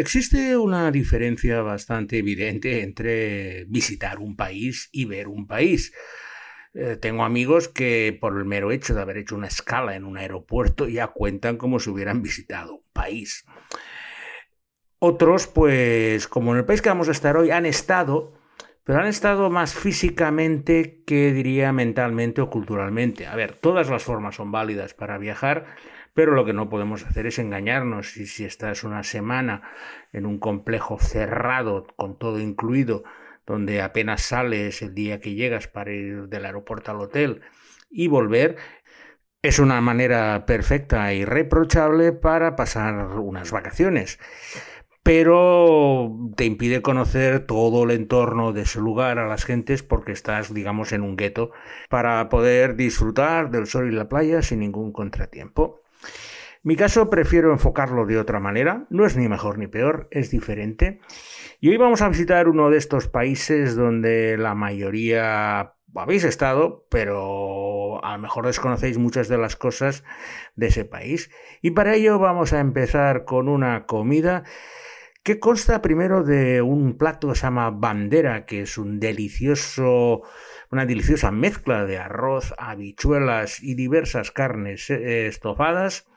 Existe una diferencia bastante evidente entre visitar un país y ver un país. Eh, tengo amigos que por el mero hecho de haber hecho una escala en un aeropuerto ya cuentan como si hubieran visitado un país. Otros, pues como en el país que vamos a estar hoy, han estado, pero han estado más físicamente que diría mentalmente o culturalmente. A ver, todas las formas son válidas para viajar, pero lo que no podemos hacer es engañarnos. Y si estás una semana en un complejo cerrado, con todo incluido, donde apenas sales el día que llegas para ir del aeropuerto al hotel y volver, es una manera perfecta e irreprochable para pasar unas vacaciones. Pero te impide conocer todo el entorno de ese lugar a las gentes porque estás, digamos, en un gueto para poder disfrutar del sol y la playa sin ningún contratiempo. Mi caso prefiero enfocarlo de otra manera, no es ni mejor ni peor, es diferente. Y hoy vamos a visitar uno de estos países donde la mayoría habéis estado, pero a lo mejor desconocéis muchas de las cosas de ese país. Y para ello vamos a empezar con una comida que consta primero de un plato que se llama bandera, que es un delicioso, una deliciosa mezcla de arroz, habichuelas y diversas carnes eh, estofadas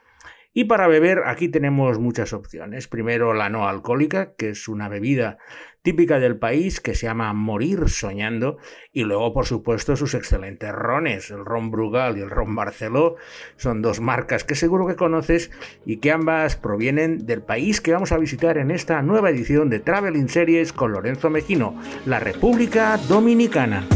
y para beber aquí tenemos muchas opciones. Primero la no alcohólica, que es una bebida típica del país que se llama Morir Soñando. Y luego, por supuesto, sus excelentes rones, el ron Brugal y el ron Barceló. Son dos marcas que seguro que conoces y que ambas provienen del país que vamos a visitar en esta nueva edición de Traveling Series con Lorenzo Mejino, la República Dominicana.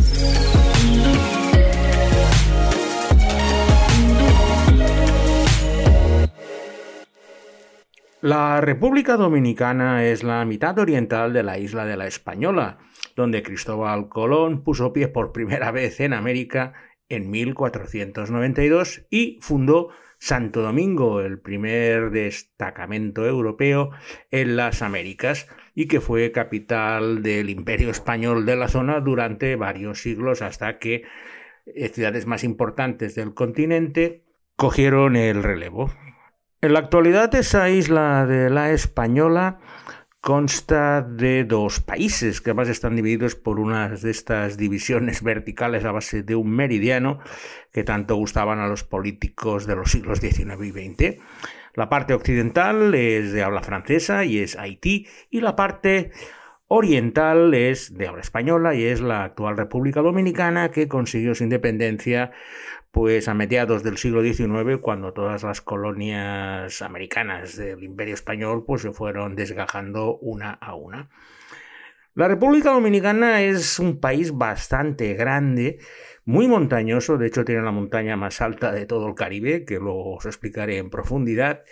La República Dominicana es la mitad oriental de la isla de la Española, donde Cristóbal Colón puso pie por primera vez en América en 1492 y fundó Santo Domingo, el primer destacamento europeo en las Américas y que fue capital del imperio español de la zona durante varios siglos hasta que eh, ciudades más importantes del continente cogieron el relevo. En la actualidad esa isla de la Española consta de dos países que además están divididos por unas de estas divisiones verticales a base de un meridiano que tanto gustaban a los políticos de los siglos XIX y XX. La parte occidental es de habla francesa y es Haití y la parte oriental es de habla española y es la actual República Dominicana que consiguió su independencia pues a mediados del siglo XIX, cuando todas las colonias americanas del Imperio Español pues se fueron desgajando una a una. La República Dominicana es un país bastante grande, muy montañoso, de hecho tiene la montaña más alta de todo el Caribe, que luego os explicaré en profundidad,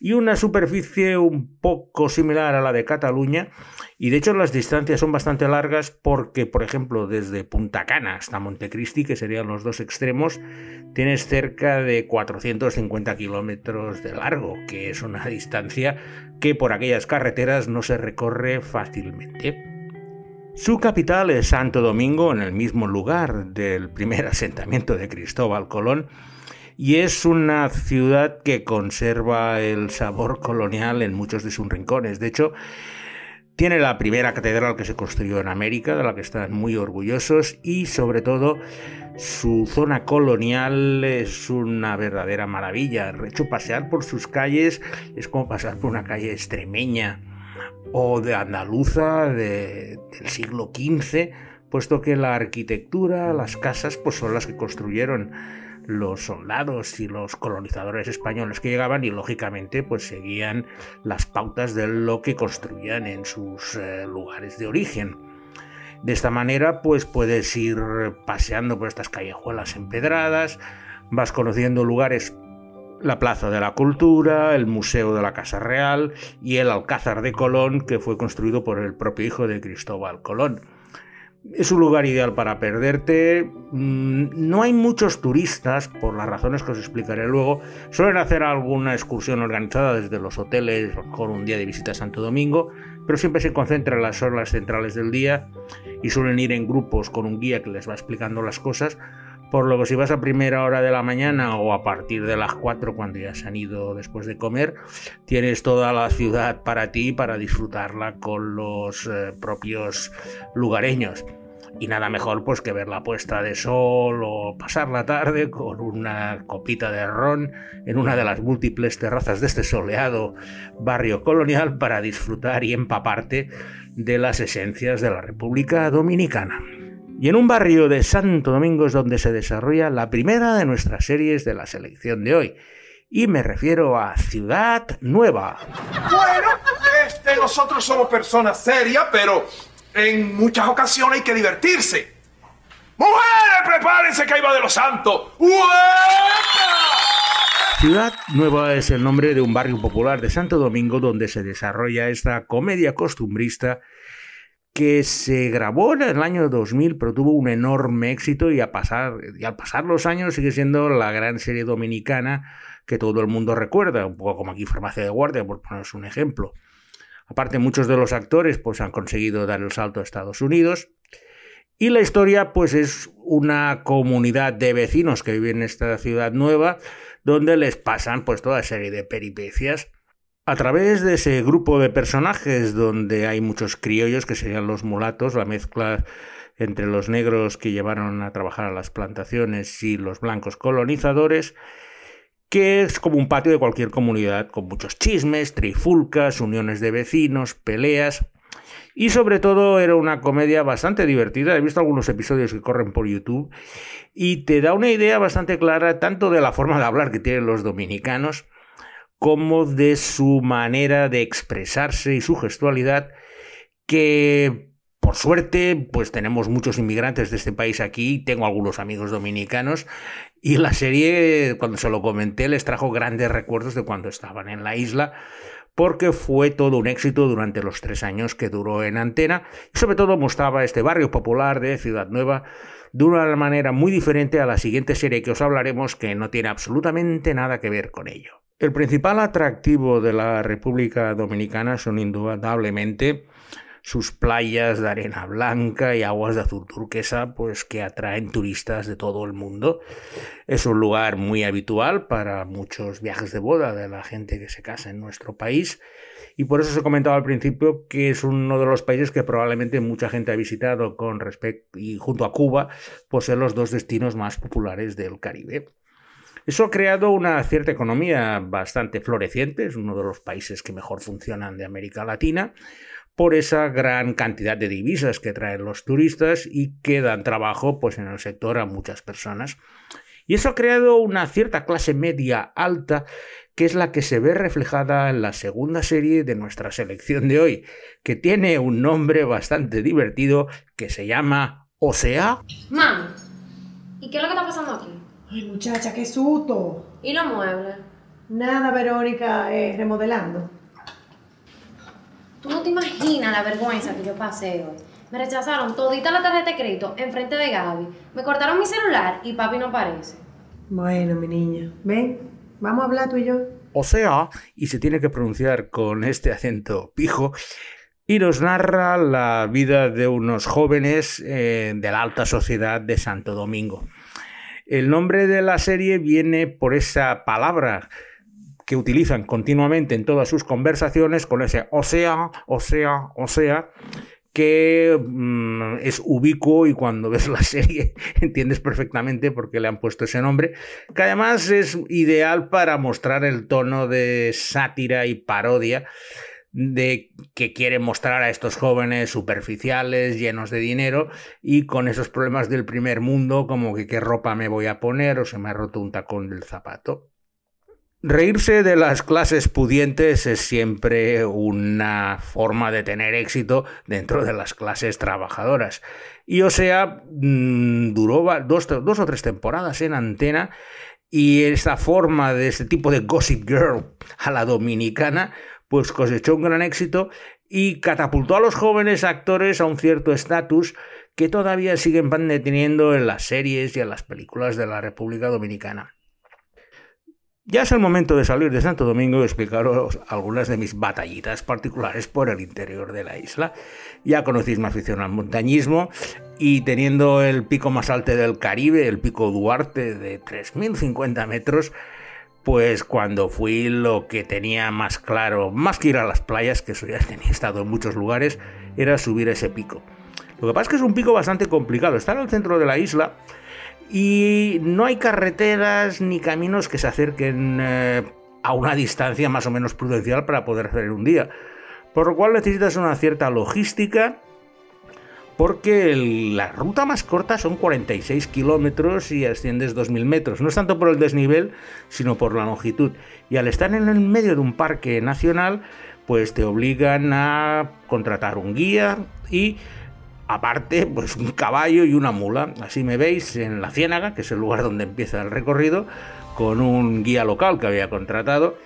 y una superficie un poco similar a la de Cataluña. Y de hecho las distancias son bastante largas porque, por ejemplo, desde Punta Cana hasta Montecristi, que serían los dos extremos, tienes cerca de 450 kilómetros de largo, que es una distancia que por aquellas carreteras no se recorre fácilmente. Su capital es Santo Domingo, en el mismo lugar del primer asentamiento de Cristóbal Colón, y es una ciudad que conserva el sabor colonial en muchos de sus rincones. De hecho, tiene la primera catedral que se construyó en América, de la que están muy orgullosos, y sobre todo su zona colonial es una verdadera maravilla. De hecho, pasear por sus calles es como pasar por una calle extremeña o de andaluza del siglo XV, puesto que la arquitectura, las casas, pues son las que construyeron los soldados y los colonizadores españoles que llegaban y lógicamente pues seguían las pautas de lo que construían en sus eh, lugares de origen. De esta manera pues puedes ir paseando por estas callejuelas empedradas, vas conociendo lugares la Plaza de la Cultura, el Museo de la Casa Real y el Alcázar de Colón que fue construido por el propio hijo de Cristóbal Colón. Es un lugar ideal para perderte. Mm, no hay muchos turistas, por las razones que os explicaré luego. Suelen hacer alguna excursión organizada desde los hoteles, a un día de visita a Santo Domingo, pero siempre se concentra en las horas centrales del día y suelen ir en grupos con un guía que les va explicando las cosas, por lo que si vas a primera hora de la mañana o a partir de las 4 cuando ya se han ido después de comer, tienes toda la ciudad para ti para disfrutarla con los eh, propios lugareños. Y nada mejor pues que ver la puesta de sol o pasar la tarde con una copita de ron en una de las múltiples terrazas de este soleado barrio colonial para disfrutar y empaparte de las esencias de la República Dominicana. Y en un barrio de Santo Domingo es donde se desarrolla la primera de nuestras series de la selección de hoy. Y me refiero a Ciudad Nueva. Bueno, este, nosotros somos personas serias, pero en muchas ocasiones hay que divertirse. ¡Mujeres, prepárense que de los santos! Ciudad Nueva es el nombre de un barrio popular de Santo Domingo donde se desarrolla esta comedia costumbrista que se grabó en el año 2000, pero tuvo un enorme éxito y, a pasar, al pasar los años sigue siendo la gran serie dominicana que todo el mundo recuerda, un poco como aquí Farmacia de Guardia, por poneros un ejemplo. Aparte, muchos de los actores pues, han conseguido dar el salto a Estados Unidos. Y la historia, pues, es una comunidad de vecinos que viven en esta ciudad nueva, donde les pasan pues toda serie de peripecias a través de ese grupo de personajes donde hay muchos criollos que serían los mulatos, la mezcla entre los negros que llevaron a trabajar a las plantaciones y los blancos colonizadores, que es como un patio de cualquier comunidad, con muchos chismes, trifulcas, uniones de vecinos, peleas. Y sobre todo era una comedia bastante divertida. He visto algunos episodios que corren por YouTube y te da una idea bastante clara tanto de la forma de hablar que tienen los dominicanos, como de su manera de expresarse y su gestualidad, que por suerte, pues tenemos muchos inmigrantes de este país aquí, tengo algunos amigos dominicanos, y la serie, cuando se lo comenté, les trajo grandes recuerdos de cuando estaban en la isla, porque fue todo un éxito durante los tres años que duró en antena, y sobre todo mostraba este barrio popular de Ciudad Nueva de una manera muy diferente a la siguiente serie que os hablaremos, que no tiene absolutamente nada que ver con ello. El principal atractivo de la República Dominicana son indudablemente sus playas de arena blanca y aguas de azul turquesa, pues que atraen turistas de todo el mundo. Es un lugar muy habitual para muchos viajes de boda de la gente que se casa en nuestro país y por eso os he comentado al principio que es uno de los países que probablemente mucha gente ha visitado con respecto y junto a Cuba, pues ser los dos destinos más populares del Caribe. Eso ha creado una cierta economía bastante floreciente, es uno de los países que mejor funcionan de América Latina, por esa gran cantidad de divisas que traen los turistas y que dan trabajo pues, en el sector a muchas personas. Y eso ha creado una cierta clase media alta que es la que se ve reflejada en la segunda serie de nuestra selección de hoy, que tiene un nombre bastante divertido que se llama Osea. Mami, ¿y qué es lo que está pasando aquí? Ay, muchacha, qué susto. ¿Y los muebles? Nada, Verónica, eh, remodelando. Tú no te imaginas la vergüenza que yo pasé hoy. Me rechazaron todita la tarjeta de crédito enfrente de Gaby. Me cortaron mi celular y papi no aparece. Bueno, mi niña, ven, vamos a hablar tú y yo. O sea, y se tiene que pronunciar con este acento pijo, y nos narra la vida de unos jóvenes eh, de la alta sociedad de Santo Domingo. El nombre de la serie viene por esa palabra que utilizan continuamente en todas sus conversaciones con ese o sea, o sea, o sea, que mm, es ubicuo y cuando ves la serie entiendes perfectamente por qué le han puesto ese nombre, que además es ideal para mostrar el tono de sátira y parodia de que quiere mostrar a estos jóvenes superficiales, llenos de dinero y con esos problemas del primer mundo, como que qué ropa me voy a poner o se me ha roto un tacón del zapato. Reírse de las clases pudientes es siempre una forma de tener éxito dentro de las clases trabajadoras. Y o sea, mm, duró dos, dos o tres temporadas en antena y esta forma de este tipo de gossip girl a la dominicana pues cosechó un gran éxito y catapultó a los jóvenes actores a un cierto estatus que todavía siguen manteniendo en las series y en las películas de la República Dominicana. Ya es el momento de salir de Santo Domingo y explicaros algunas de mis batallitas particulares por el interior de la isla. Ya conocéis mi afición al montañismo y teniendo el pico más alto del Caribe, el pico Duarte de 3.050 metros, pues cuando fui lo que tenía más claro, más que ir a las playas, que eso ya tenía estado en muchos lugares, era subir ese pico. Lo que pasa es que es un pico bastante complicado, está en el centro de la isla y no hay carreteras ni caminos que se acerquen eh, a una distancia más o menos prudencial para poder hacer un día. Por lo cual necesitas una cierta logística porque la ruta más corta son 46 kilómetros y asciendes 2.000 metros. No es tanto por el desnivel, sino por la longitud. Y al estar en el medio de un parque nacional, pues te obligan a contratar un guía y aparte, pues un caballo y una mula. Así me veis en la Ciénaga, que es el lugar donde empieza el recorrido, con un guía local que había contratado.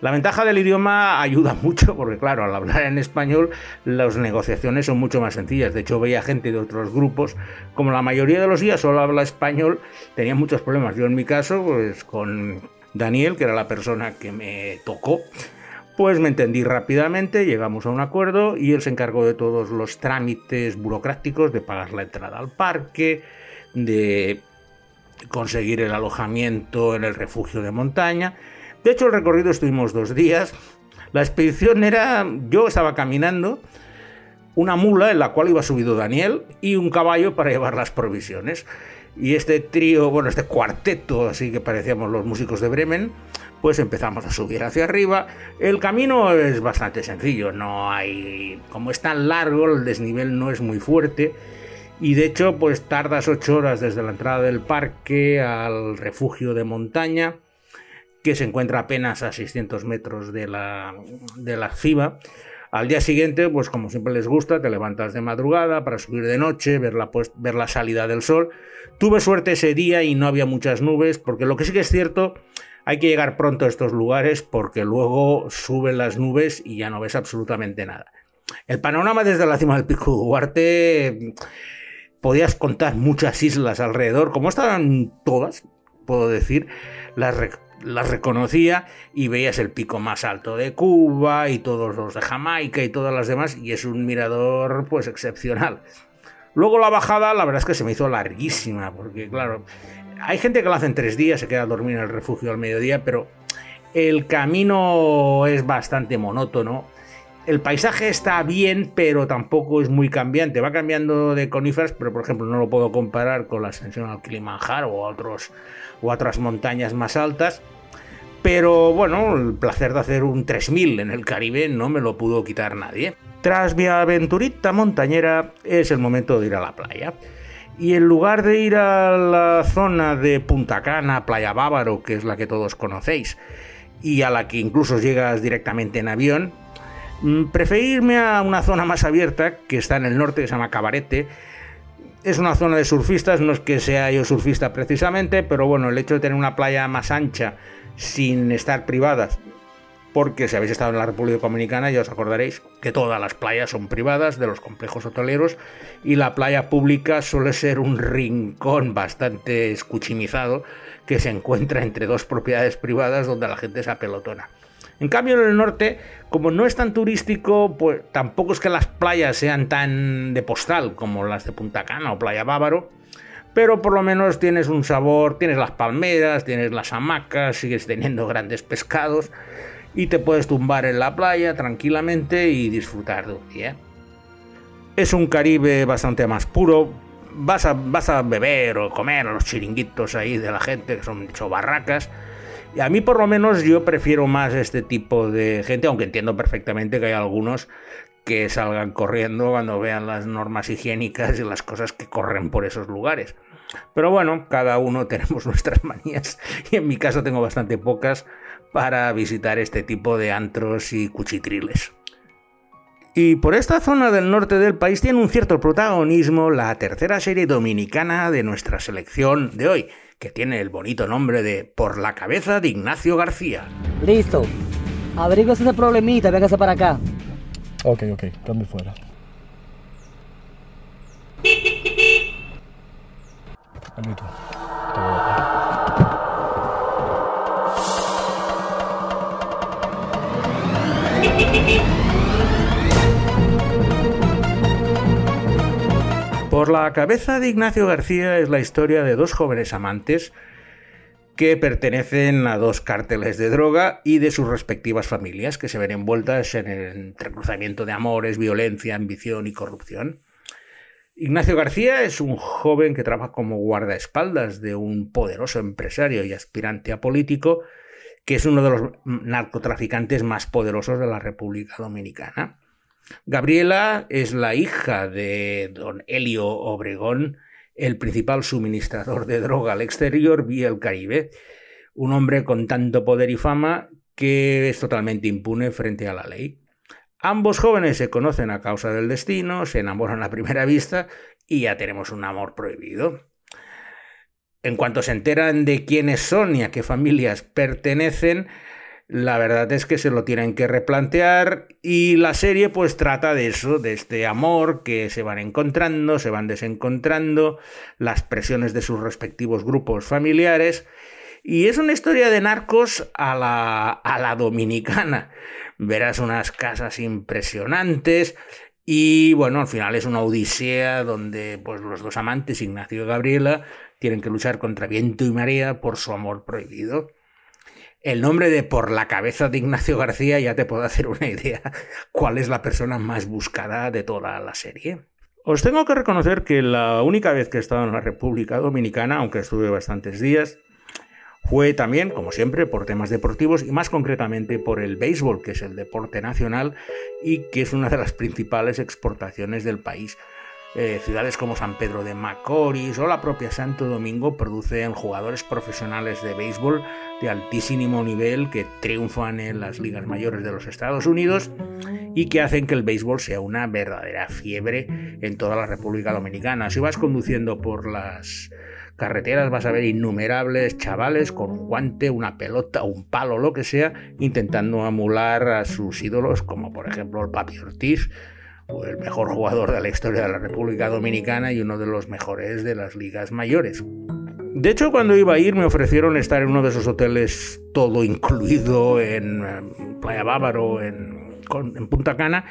La ventaja del idioma ayuda mucho porque, claro, al hablar en español las negociaciones son mucho más sencillas. De hecho, veía gente de otros grupos, como la mayoría de los guías solo habla español, tenía muchos problemas. Yo en mi caso, pues con Daniel, que era la persona que me tocó, pues me entendí rápidamente, llegamos a un acuerdo y él se encargó de todos los trámites burocráticos, de pagar la entrada al parque, de conseguir el alojamiento en el refugio de montaña. De hecho, el recorrido estuvimos dos días. La expedición era, yo estaba caminando, una mula en la cual iba subido Daniel y un caballo para llevar las provisiones. Y este trío, bueno, este cuarteto, así que parecíamos los músicos de Bremen, pues empezamos a subir hacia arriba. El camino es bastante sencillo, no hay... Como es tan largo, el desnivel no es muy fuerte. Y de hecho, pues tardas ocho horas desde la entrada del parque al refugio de montaña, que se encuentra apenas a 600 metros de la, de la cima. Al día siguiente, pues como siempre les gusta, te levantas de madrugada para subir de noche, ver la, pues, ver la salida del sol. Tuve suerte ese día y no había muchas nubes, porque lo que sí que es cierto hay que llegar pronto a estos lugares porque luego suben las nubes y ya no ves absolutamente nada. El panorama desde la cima del Pico Duarte podías contar muchas islas alrededor, como estaban todas, puedo decir, las, reconocía y veías el pico más alto de Cuba y todos los de Jamaica y todas las demás y es un mirador pues excepcional. Luego la bajada, la verdad es que se me hizo larguísima, porque claro, hay gente que lo hace en tres días, se queda a dormir en el refugio al mediodía, pero el camino es bastante monótono. El paisaje está bien, pero tampoco es muy cambiante. Va cambiando de coníferas, pero por ejemplo no lo puedo comparar con la ascensión al Kilimanjaro o, o otras montañas más altas. Pero bueno, el placer de hacer un 3000 en el Caribe no me lo pudo quitar nadie. Tras mi aventurita montañera es el momento de ir a la playa. Y en lugar de ir a la zona de Punta Cana, Playa Bávaro, que es la que todos conocéis, y a la que incluso llegas directamente en avión, mm, preferí irme a una zona más abierta que está en el norte, que se llama Cabarete. Es una zona de surfistas, no es que sea yo surfista precisamente, pero bueno, el hecho de tener una playa más ancha sin estar privadas porque si habéis estado en la República Dominicana ya os acordaréis que todas las playas son privadas de los complejos hoteleros y la playa pública suele ser un rincón bastante escuchimizado que se encuentra entre dos propiedades privadas donde la gente se apelotona. En cambio en el norte, como no es tan turístico, pues tampoco es que las playas sean tan de postal como las de Punta Cana o Playa Bávaro, pero por lo menos tienes un sabor, tienes las palmeras, tienes las hamacas, sigues teniendo grandes pescados y te puedes tumbar en la playa tranquilamente y disfrutar de un día. Es un Caribe bastante más puro. Vas a, vas a beber o comer a los chiringuitos ahí de la gente que son hecho barracas. Y a mí por lo menos yo prefiero más este tipo de gente, aunque entiendo perfectamente que hay algunos que salgan corriendo cuando vean las normas higiénicas y las cosas que corren por esos lugares. Pero bueno, cada uno tenemos nuestras manías y en mi caso tengo bastante pocas para visitar este tipo de antros y cuchitriles. Y por esta zona del norte del país tiene un cierto protagonismo la tercera serie dominicana de nuestra selección de hoy, que tiene el bonito nombre de Por la cabeza de Ignacio García. Listo. Abrígose ese problemita, véngase para acá. Ok, ok, cambio fuera. Por la cabeza de Ignacio García es la historia de dos jóvenes amantes que pertenecen a dos cárteles de droga y de sus respectivas familias que se ven envueltas en el entrecruzamiento de amores, violencia, ambición y corrupción. Ignacio García es un joven que trabaja como guardaespaldas de un poderoso empresario y aspirante a político que es uno de los narcotraficantes más poderosos de la República Dominicana. Gabriela es la hija de don Helio Obregón, el principal suministrador de droga al exterior vía el Caribe, un hombre con tanto poder y fama que es totalmente impune frente a la ley. Ambos jóvenes se conocen a causa del destino, se enamoran a primera vista y ya tenemos un amor prohibido. En cuanto se enteran de quiénes son y a qué familias pertenecen, la verdad es que se lo tienen que replantear y la serie pues trata de eso, de este amor que se van encontrando, se van desencontrando, las presiones de sus respectivos grupos familiares y es una historia de narcos a la, a la dominicana. Verás unas casas impresionantes y bueno, al final es una odisea donde pues los dos amantes, Ignacio y Gabriela, tienen que luchar contra viento y marea por su amor prohibido el nombre de Por la cabeza de Ignacio García ya te puedo hacer una idea cuál es la persona más buscada de toda la serie. Os tengo que reconocer que la única vez que he estado en la República Dominicana, aunque estuve bastantes días, fue también, como siempre, por temas deportivos y más concretamente por el béisbol, que es el deporte nacional y que es una de las principales exportaciones del país. Eh, ciudades como San Pedro de Macorís o la propia Santo Domingo producen jugadores profesionales de béisbol de altísimo nivel que triunfan en las ligas mayores de los Estados Unidos y que hacen que el béisbol sea una verdadera fiebre en toda la República Dominicana. Si vas conduciendo por las carreteras vas a ver innumerables chavales con un guante, una pelota, un palo, lo que sea, intentando amular a sus ídolos, como por ejemplo el Papi Ortiz, el mejor jugador de la historia de la República Dominicana y uno de los mejores de las ligas mayores. De hecho, cuando iba a ir me ofrecieron estar en uno de esos hoteles todo incluido en eh, Playa Bávaro, en, en Punta Cana,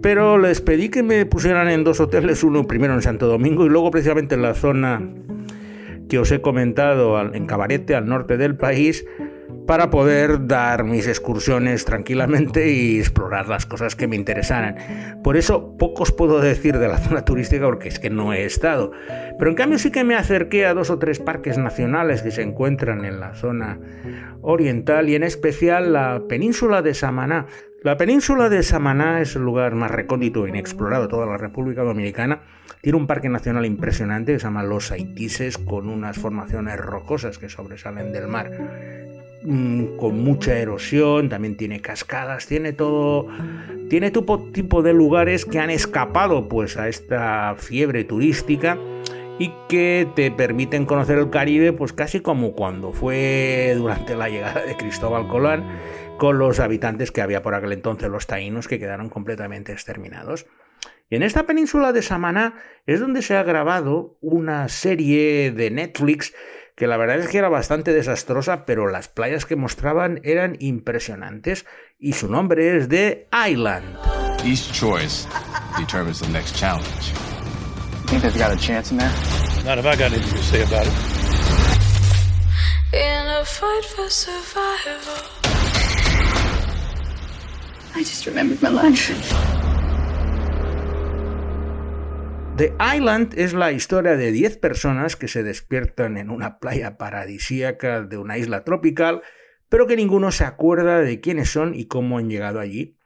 pero les pedí que me pusieran en dos hoteles, uno primero en Santo Domingo y luego precisamente en la zona que os he comentado, en Cabarete, al norte del país, para poder dar mis excursiones tranquilamente y explorar las cosas que me interesaran. Por eso pocos puedo decir de la zona turística porque es que no he estado. Pero en cambio sí que me acerqué a dos o tres parques nacionales que se encuentran en la zona oriental y en especial la península de Samaná. La península de Samaná es el lugar más recóndito e inexplorado de toda la República Dominicana. Tiene un parque nacional impresionante que se llama Los Haitises con unas formaciones rocosas que sobresalen del mar con mucha erosión, también tiene cascadas, tiene todo, tiene tipo de lugares que han escapado pues a esta fiebre turística y que te permiten conocer el Caribe pues casi como cuando fue durante la llegada de Cristóbal Colón con los habitantes que había por aquel entonces los taínos que quedaron completamente exterminados. Y en esta península de Samaná es donde se ha grabado una serie de Netflix que la verdad es que era bastante desastrosa, pero las playas que mostraban eran impresionantes y su nombre es The Island. Each choice determines the next challenge. Think they've got a chance in there? Not if I got anything to say about it. In a fight for survival. I just remembered my life. The Island es la historia de 10 personas que se despiertan en una playa paradisíaca de una isla tropical, pero que ninguno se acuerda de quiénes son y cómo han llegado allí,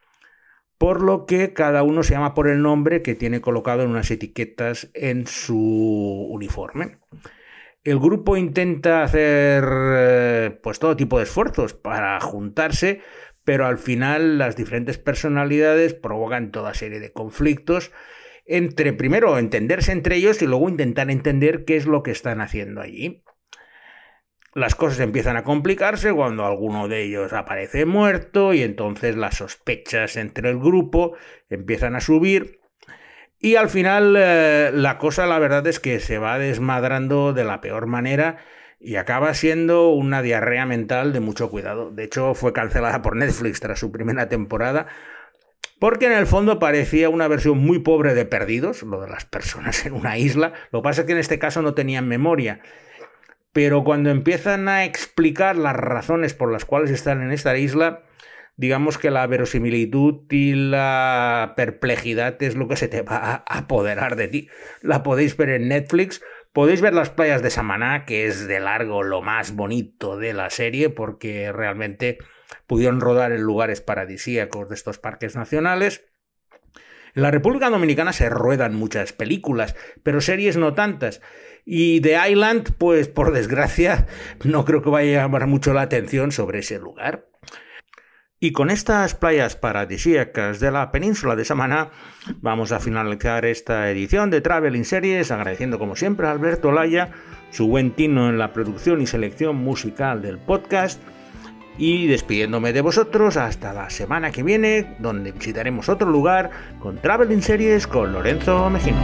por lo que cada uno se llama por el nombre que tiene colocado en unas etiquetas en su uniforme. El grupo intenta hacer eh, pues todo tipo de esfuerzos para juntarse, pero al final las diferentes personalidades provocan toda serie de conflictos entre primero entenderse entre ellos y luego intentar entender qué es lo que están haciendo allí. Las cosas empiezan a complicarse cuando alguno de ellos aparece muerto y entonces las sospechas entre el grupo empiezan a subir y al final eh, la cosa la verdad es que se va desmadrando de la peor manera y acaba siendo una diarrea mental de mucho cuidado. De hecho, fue cancelada por Netflix tras su primera temporada porque en el fondo parecía una versión muy pobre de Perdidos, lo de las personas en una isla. Lo que pasa es que en este caso no tenían memoria. Pero cuando empiezan a explicar las razones por las cuales están en esta isla, digamos que la verosimilitud y la perplejidad es lo que se te va a apoderar de ti. La podéis ver en Netflix. Podéis ver las playas de Samaná, que es de largo lo más bonito de la serie, porque realmente pudieron rodar en lugares paradisíacos de estos parques nacionales. En la República Dominicana se ruedan muchas películas, pero series no tantas. Y The Island, pues por desgracia, no creo que vaya a llamar mucho la atención sobre ese lugar. Y con estas playas paradisíacas de la península de Samaná, vamos a finalizar esta edición de Traveling Series, agradeciendo como siempre a Alberto Laya su buen tino en la producción y selección musical del podcast y despidiéndome de vosotros hasta la semana que viene, donde visitaremos otro lugar con Traveling Series con Lorenzo Mejino.